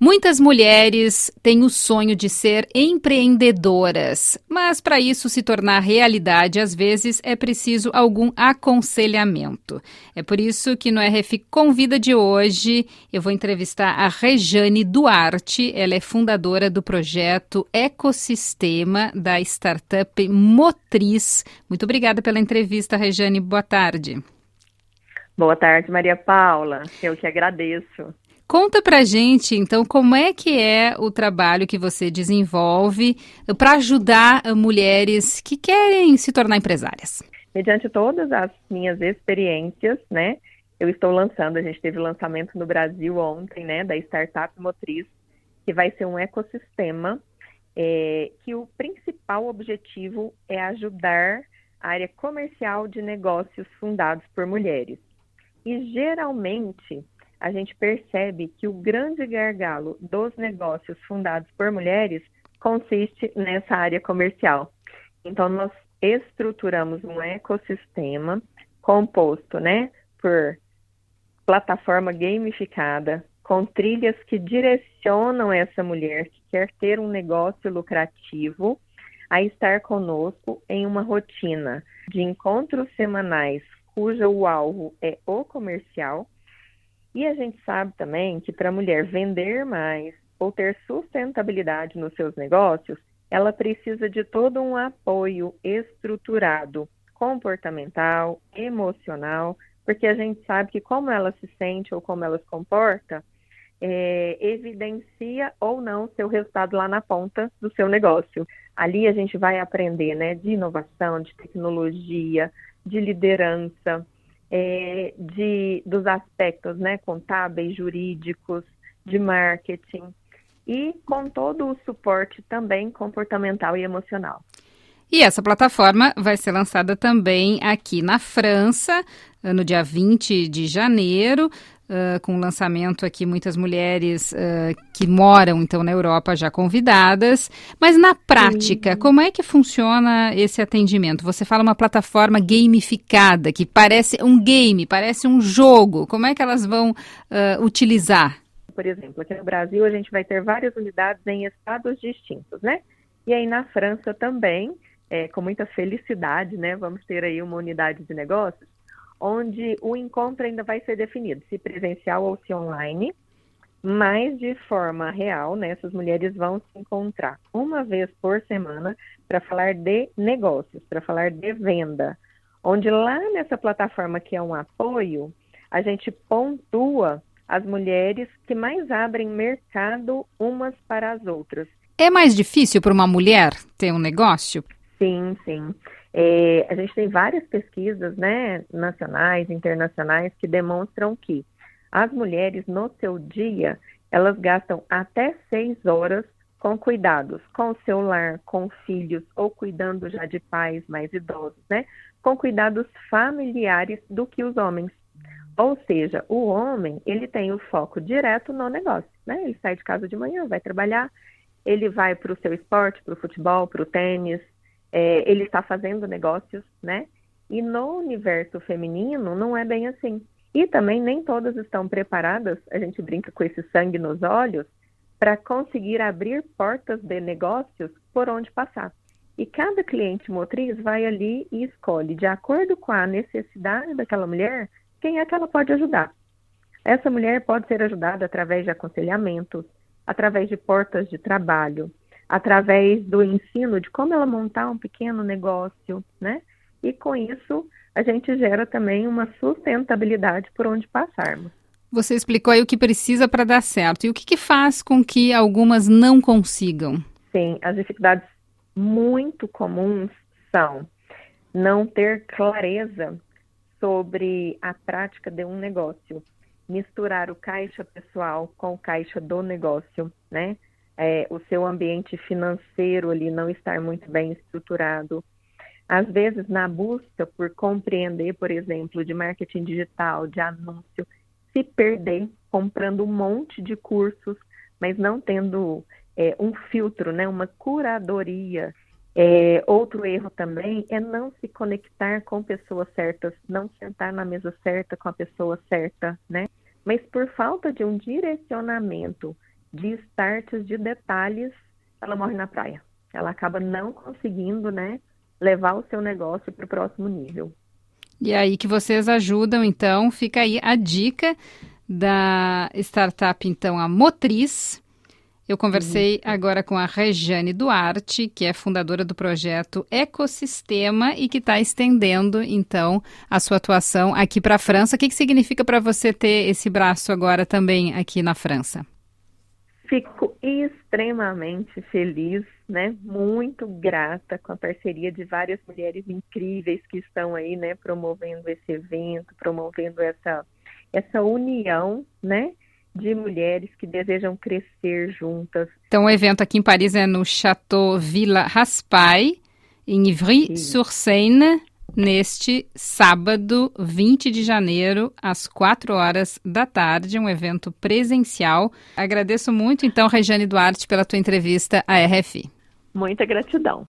Muitas mulheres têm o sonho de ser empreendedoras, mas para isso se tornar realidade, às vezes é preciso algum aconselhamento. É por isso que no RF Convida de hoje eu vou entrevistar a Rejane Duarte. Ela é fundadora do projeto Ecosistema da startup Motriz. Muito obrigada pela entrevista, Rejane. Boa tarde. Boa tarde, Maria Paula. Eu que agradeço. Conta pra gente, então, como é que é o trabalho que você desenvolve para ajudar mulheres que querem se tornar empresárias? Mediante todas as minhas experiências, né, eu estou lançando, a gente teve lançamento no Brasil ontem, né, da Startup Motriz, que vai ser um ecossistema é, que o principal objetivo é ajudar a área comercial de negócios fundados por mulheres. E geralmente a gente percebe que o grande gargalo dos negócios fundados por mulheres consiste nessa área comercial. Então, nós estruturamos um ecossistema composto, né, por plataforma gamificada, com trilhas que direcionam essa mulher que quer ter um negócio lucrativo a estar conosco em uma rotina de encontros semanais, cujo alvo é o comercial, e a gente sabe também que para a mulher vender mais ou ter sustentabilidade nos seus negócios, ela precisa de todo um apoio estruturado, comportamental, emocional, porque a gente sabe que como ela se sente ou como ela se comporta, é, evidencia ou não seu resultado lá na ponta do seu negócio. Ali a gente vai aprender né, de inovação, de tecnologia, de liderança, é, de, dos aspectos né, contábeis, jurídicos, de marketing e com todo o suporte também comportamental e emocional. E essa plataforma vai ser lançada também aqui na França, no dia 20 de janeiro uh, com o lançamento aqui, muitas mulheres uh, que moram então na Europa já convidadas. Mas na prática, Sim. como é que funciona esse atendimento? Você fala uma plataforma gamificada, que parece um game, parece um jogo. Como é que elas vão uh, utilizar? Por exemplo, aqui no Brasil a gente vai ter várias unidades em estados distintos, né? E aí na França também, é, com muita felicidade, né? Vamos ter aí uma unidade de negócios onde o encontro ainda vai ser definido, se presencial ou se online, mas de forma real, né, essas mulheres vão se encontrar uma vez por semana para falar de negócios, para falar de venda, onde lá nessa plataforma que é um apoio, a gente pontua as mulheres que mais abrem mercado umas para as outras. É mais difícil para uma mulher ter um negócio? Sim, sim. É, a gente tem várias pesquisas, né, nacionais, internacionais, que demonstram que as mulheres no seu dia elas gastam até seis horas com cuidados, com o celular, com filhos ou cuidando já de pais mais idosos, né? Com cuidados familiares do que os homens. Ou seja, o homem ele tem o foco direto no negócio, né? Ele sai de casa de manhã, vai trabalhar, ele vai para o seu esporte, para o futebol, para o tênis, é, ele está fazendo negócios, né? E no universo feminino não é bem assim. E também nem todas estão preparadas, a gente brinca com esse sangue nos olhos, para conseguir abrir portas de negócios por onde passar. E cada cliente motriz vai ali e escolhe, de acordo com a necessidade daquela mulher, quem é que ela pode ajudar. Essa mulher pode ser ajudada através de aconselhamentos, através de portas de trabalho, através do ensino de como ela montar um pequeno negócio, né? E com isso a gente gera também uma sustentabilidade por onde passarmos. Você explicou aí o que precisa para dar certo. E o que, que faz com que algumas não consigam? Sim, as dificuldades muito comuns são não ter clareza sobre a prática de um negócio, misturar o caixa pessoal com o caixa do negócio, né? É, o seu ambiente financeiro ali não estar muito bem estruturado. Às vezes, na busca por compreender, por exemplo, de marketing digital, de anúncio, se perder comprando um monte de cursos, mas não tendo é, um filtro, né, uma curadoria. É, outro erro também é não se conectar com pessoas certas, não sentar na mesa certa com a pessoa certa, né? Mas por falta de um direcionamento de starts, de detalhes, ela morre na praia. Ela acaba não conseguindo, né, levar o seu negócio para o próximo nível. E aí que vocês ajudam, então, fica aí a dica da startup, então, a Motriz. Eu conversei uhum. agora com a Rejane Duarte, que é fundadora do projeto Ecosistema e que está estendendo, então, a sua atuação aqui para a França. O que, que significa para você ter esse braço agora também aqui na França? Fico extremamente feliz, né? Muito grata com a parceria de várias mulheres incríveis que estão aí, né? Promovendo esse evento, promovendo essa essa união, né? De mulheres que desejam crescer juntas. Então, o evento aqui em Paris é no Chateau Villa Raspail, em Ivry-sur-Seine, neste sábado, 20 de janeiro, às 4 horas da tarde, um evento presencial. Agradeço muito, então, Regiane Duarte, pela tua entrevista à RFI. Muita gratidão.